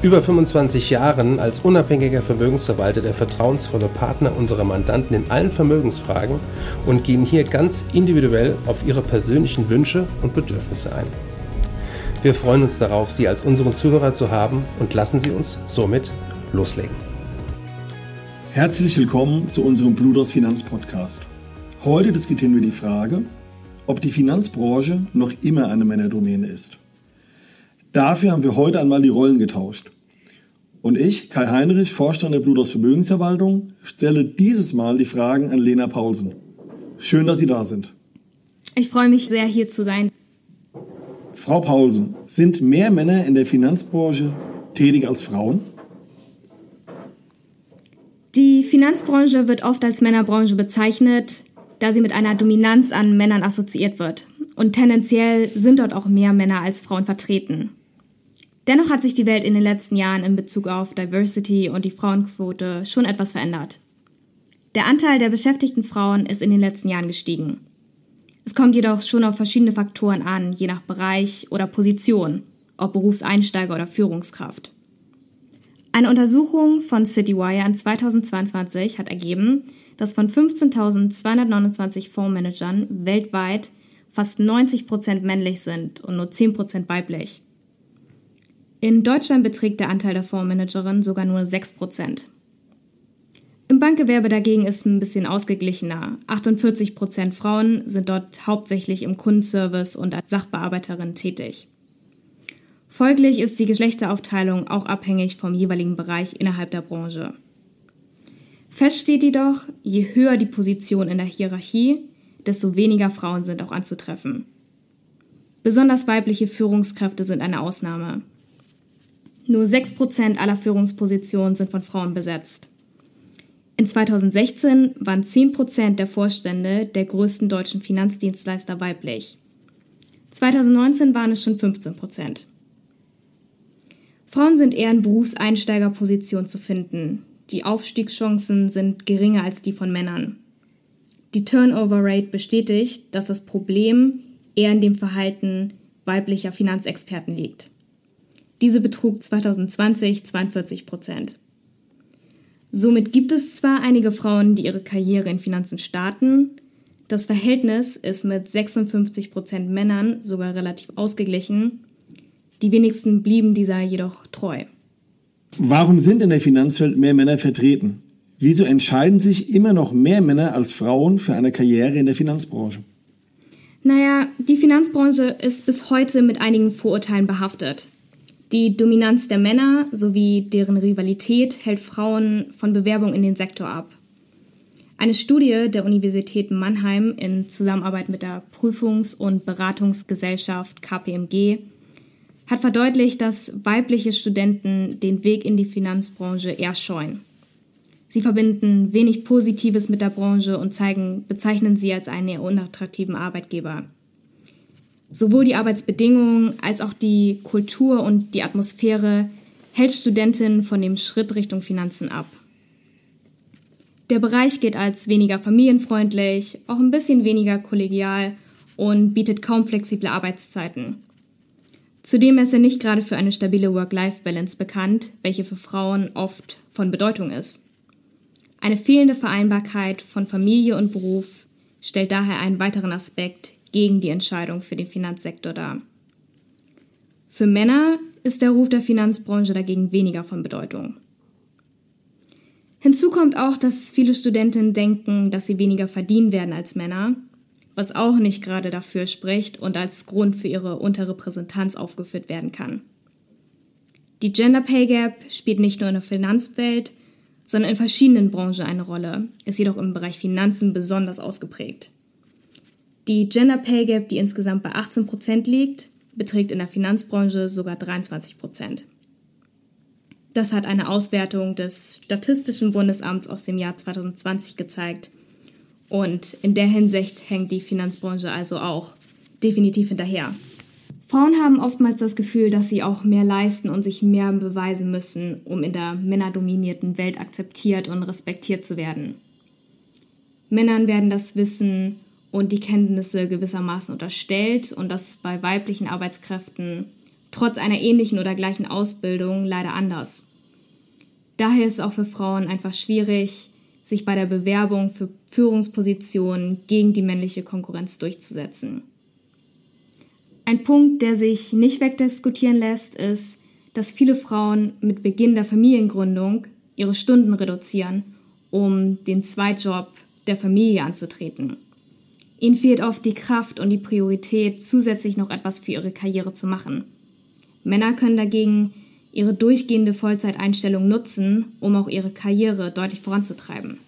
über 25 Jahren als unabhängiger Vermögensverwalter der vertrauensvolle Partner unserer Mandanten in allen Vermögensfragen und gehen hier ganz individuell auf ihre persönlichen Wünsche und Bedürfnisse ein. Wir freuen uns darauf, Sie als unseren Zuhörer zu haben und lassen Sie uns somit loslegen. Herzlich willkommen zu unserem Bluders Finanzpodcast. Heute diskutieren wir die Frage, ob die Finanzbranche noch immer eine Männerdomäne ist. Dafür haben wir heute einmal die Rollen getauscht. Und ich, Kai Heinrich, Vorstand der Bluters Vermögensverwaltung, stelle dieses Mal die Fragen an Lena Paulsen. Schön, dass Sie da sind. Ich freue mich sehr, hier zu sein. Frau Paulsen, sind mehr Männer in der Finanzbranche tätig als Frauen? Die Finanzbranche wird oft als Männerbranche bezeichnet, da sie mit einer Dominanz an Männern assoziiert wird. Und tendenziell sind dort auch mehr Männer als Frauen vertreten. Dennoch hat sich die Welt in den letzten Jahren in Bezug auf Diversity und die Frauenquote schon etwas verändert. Der Anteil der beschäftigten Frauen ist in den letzten Jahren gestiegen. Es kommt jedoch schon auf verschiedene Faktoren an, je nach Bereich oder Position, ob Berufseinsteiger oder Führungskraft. Eine Untersuchung von Citywire in 2022 hat ergeben, dass von 15.229 Fondsmanagern weltweit fast 90% männlich sind und nur 10% weiblich. In Deutschland beträgt der Anteil der Fondsmanagerinnen sogar nur 6% Im Bankgewerbe dagegen ist ein bisschen ausgeglichener. 48% Frauen sind dort hauptsächlich im Kundenservice und als Sachbearbeiterin tätig. Folglich ist die Geschlechteraufteilung auch abhängig vom jeweiligen Bereich innerhalb der Branche. Fest steht jedoch, je höher die Position in der Hierarchie, desto weniger Frauen sind auch anzutreffen. Besonders weibliche Führungskräfte sind eine Ausnahme. Nur 6% aller Führungspositionen sind von Frauen besetzt. In 2016 waren 10% der Vorstände der größten deutschen Finanzdienstleister weiblich. 2019 waren es schon 15%. Frauen sind eher in Berufseinsteigerpositionen zu finden. Die Aufstiegschancen sind geringer als die von Männern. Die Turnover Rate bestätigt, dass das Problem eher in dem Verhalten weiblicher Finanzexperten liegt. Diese betrug 2020 42 Prozent. Somit gibt es zwar einige Frauen, die ihre Karriere in Finanzen starten, das Verhältnis ist mit 56 Prozent Männern sogar relativ ausgeglichen, die wenigsten blieben dieser jedoch treu. Warum sind in der Finanzwelt mehr Männer vertreten? Wieso entscheiden sich immer noch mehr Männer als Frauen für eine Karriere in der Finanzbranche? Naja, die Finanzbranche ist bis heute mit einigen Vorurteilen behaftet. Die Dominanz der Männer sowie deren Rivalität hält Frauen von Bewerbung in den Sektor ab. Eine Studie der Universität Mannheim in Zusammenarbeit mit der Prüfungs- und Beratungsgesellschaft KPMG hat verdeutlicht, dass weibliche Studenten den Weg in die Finanzbranche eher scheuen. Sie verbinden wenig Positives mit der Branche und zeigen, bezeichnen sie als einen eher unattraktiven Arbeitgeber. Sowohl die Arbeitsbedingungen als auch die Kultur und die Atmosphäre hält Studentinnen von dem Schritt Richtung Finanzen ab. Der Bereich geht als weniger familienfreundlich, auch ein bisschen weniger kollegial und bietet kaum flexible Arbeitszeiten. Zudem ist er nicht gerade für eine stabile Work-Life-Balance bekannt, welche für Frauen oft von Bedeutung ist. Eine fehlende Vereinbarkeit von Familie und Beruf stellt daher einen weiteren Aspekt gegen die Entscheidung für den Finanzsektor dar. Für Männer ist der Ruf der Finanzbranche dagegen weniger von Bedeutung. Hinzu kommt auch, dass viele Studentinnen denken, dass sie weniger verdienen werden als Männer, was auch nicht gerade dafür spricht und als Grund für ihre Unterrepräsentanz aufgeführt werden kann. Die Gender Pay Gap spielt nicht nur in der Finanzwelt, sondern in verschiedenen Branchen eine Rolle, ist jedoch im Bereich Finanzen besonders ausgeprägt. Die Gender Pay Gap, die insgesamt bei 18 Prozent liegt, beträgt in der Finanzbranche sogar 23 Prozent. Das hat eine Auswertung des Statistischen Bundesamts aus dem Jahr 2020 gezeigt. Und in der Hinsicht hängt die Finanzbranche also auch definitiv hinterher. Frauen haben oftmals das Gefühl, dass sie auch mehr leisten und sich mehr beweisen müssen, um in der männerdominierten Welt akzeptiert und respektiert zu werden. Männern werden das Wissen und die Kenntnisse gewissermaßen unterstellt und das ist bei weiblichen Arbeitskräften trotz einer ähnlichen oder gleichen Ausbildung leider anders. Daher ist es auch für Frauen einfach schwierig, sich bei der Bewerbung für Führungspositionen gegen die männliche Konkurrenz durchzusetzen. Ein Punkt, der sich nicht wegdiskutieren lässt, ist, dass viele Frauen mit Beginn der Familiengründung ihre Stunden reduzieren, um den Zweitjob der Familie anzutreten. Ihnen fehlt oft die Kraft und die Priorität, zusätzlich noch etwas für ihre Karriere zu machen. Männer können dagegen ihre durchgehende Vollzeiteinstellung nutzen, um auch ihre Karriere deutlich voranzutreiben.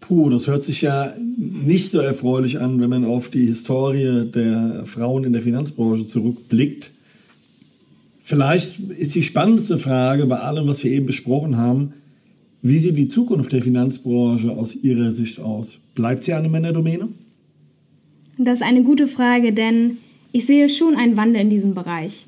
Puh, das hört sich ja nicht so erfreulich an, wenn man auf die Historie der Frauen in der Finanzbranche zurückblickt. Vielleicht ist die spannendste Frage bei allem, was wir eben besprochen haben, wie sieht die Zukunft der Finanzbranche aus Ihrer Sicht aus? Bleibt sie eine Männerdomäne? Das ist eine gute Frage, denn ich sehe schon einen Wandel in diesem Bereich.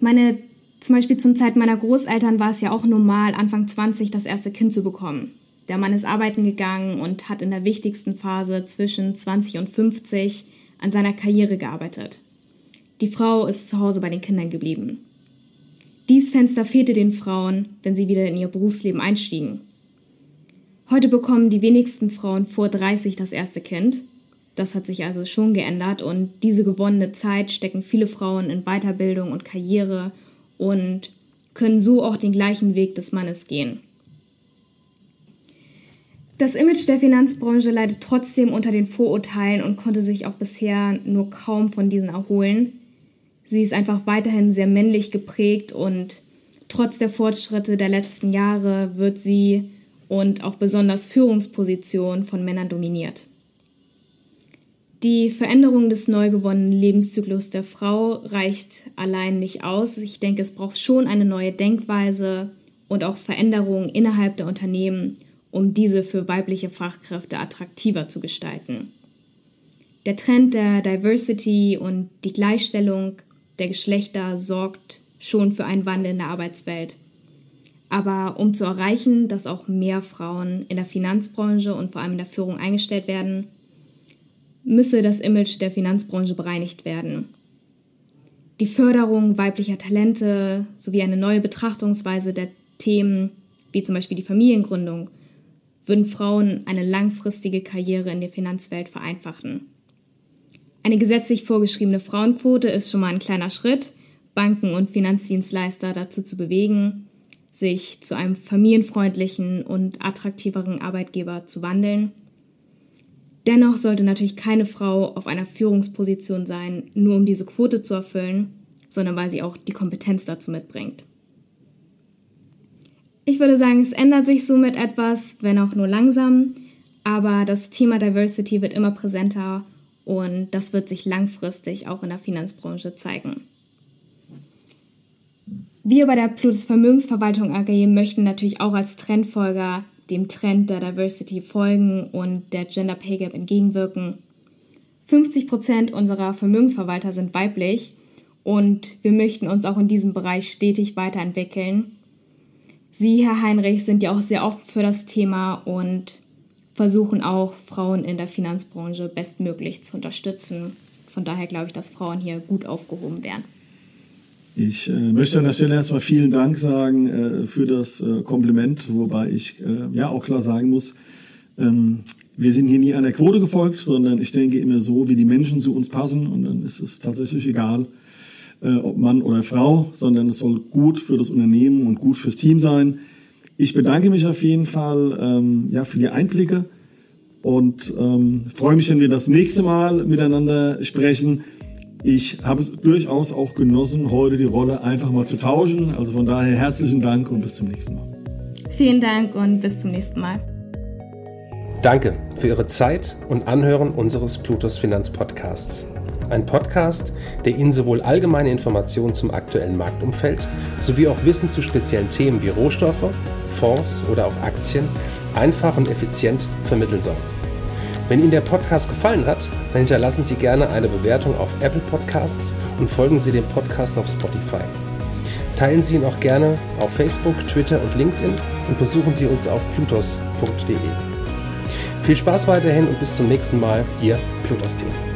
Meine, zum Beispiel zum Zeit meiner Großeltern war es ja auch normal, Anfang 20 das erste Kind zu bekommen. Der Mann ist arbeiten gegangen und hat in der wichtigsten Phase zwischen 20 und 50 an seiner Karriere gearbeitet. Die Frau ist zu Hause bei den Kindern geblieben. Dies Fenster fehlte den Frauen, wenn sie wieder in ihr Berufsleben einstiegen. Heute bekommen die wenigsten Frauen vor 30 das erste Kind. Das hat sich also schon geändert und diese gewonnene Zeit stecken viele Frauen in Weiterbildung und Karriere und können so auch den gleichen Weg des Mannes gehen. Das Image der Finanzbranche leidet trotzdem unter den Vorurteilen und konnte sich auch bisher nur kaum von diesen erholen. Sie ist einfach weiterhin sehr männlich geprägt und trotz der Fortschritte der letzten Jahre wird sie und auch besonders Führungspositionen von Männern dominiert. Die Veränderung des neu gewonnenen Lebenszyklus der Frau reicht allein nicht aus. Ich denke, es braucht schon eine neue Denkweise und auch Veränderungen innerhalb der Unternehmen, um diese für weibliche Fachkräfte attraktiver zu gestalten. Der Trend der Diversity und die Gleichstellung der Geschlechter sorgt schon für einen Wandel in der Arbeitswelt. Aber um zu erreichen, dass auch mehr Frauen in der Finanzbranche und vor allem in der Führung eingestellt werden, müsse das Image der Finanzbranche bereinigt werden. Die Förderung weiblicher Talente sowie eine neue Betrachtungsweise der Themen wie zum Beispiel die Familiengründung würden Frauen eine langfristige Karriere in der Finanzwelt vereinfachen. Eine gesetzlich vorgeschriebene Frauenquote ist schon mal ein kleiner Schritt, Banken und Finanzdienstleister dazu zu bewegen, sich zu einem familienfreundlichen und attraktiveren Arbeitgeber zu wandeln. Dennoch sollte natürlich keine Frau auf einer Führungsposition sein, nur um diese Quote zu erfüllen, sondern weil sie auch die Kompetenz dazu mitbringt. Ich würde sagen, es ändert sich somit etwas, wenn auch nur langsam, aber das Thema Diversity wird immer präsenter und das wird sich langfristig auch in der Finanzbranche zeigen. Wir bei der Plutus Vermögensverwaltung AG möchten natürlich auch als Trendfolger dem Trend der Diversity folgen und der Gender Pay Gap entgegenwirken. 50 Prozent unserer Vermögensverwalter sind weiblich und wir möchten uns auch in diesem Bereich stetig weiterentwickeln Sie, Herr Heinrich, sind ja auch sehr offen für das Thema und versuchen auch, Frauen in der Finanzbranche bestmöglich zu unterstützen. Von daher glaube ich, dass Frauen hier gut aufgehoben wären. Ich äh, möchte an der Stelle erstmal vielen Dank sagen äh, für das äh, Kompliment, wobei ich äh, ja auch klar sagen muss, ähm, wir sind hier nie einer Quote gefolgt, sondern ich denke immer so, wie die Menschen zu uns passen und dann ist es tatsächlich egal, äh, ob Mann oder Frau, sondern es soll gut für das Unternehmen und gut fürs Team sein. Ich bedanke mich auf jeden Fall ähm, ja, für die Einblicke und ähm, freue mich, wenn wir das nächste Mal miteinander sprechen. Ich habe es durchaus auch genossen, heute die Rolle einfach mal zu tauschen. Also von daher herzlichen Dank und bis zum nächsten Mal. Vielen Dank und bis zum nächsten Mal. Danke für Ihre Zeit und Anhören unseres Plutos Finanzpodcasts. Ein Podcast, der Ihnen sowohl allgemeine Informationen zum aktuellen Marktumfeld sowie auch Wissen zu speziellen Themen wie Rohstoffe, Fonds oder auch Aktien einfach und effizient vermitteln soll. Wenn Ihnen der Podcast gefallen hat, dann hinterlassen Sie gerne eine Bewertung auf Apple Podcasts und folgen Sie dem Podcast auf Spotify. Teilen Sie ihn auch gerne auf Facebook, Twitter und LinkedIn und besuchen Sie uns auf plutos.de. Viel Spaß weiterhin und bis zum nächsten Mal, Ihr Plutos-Team.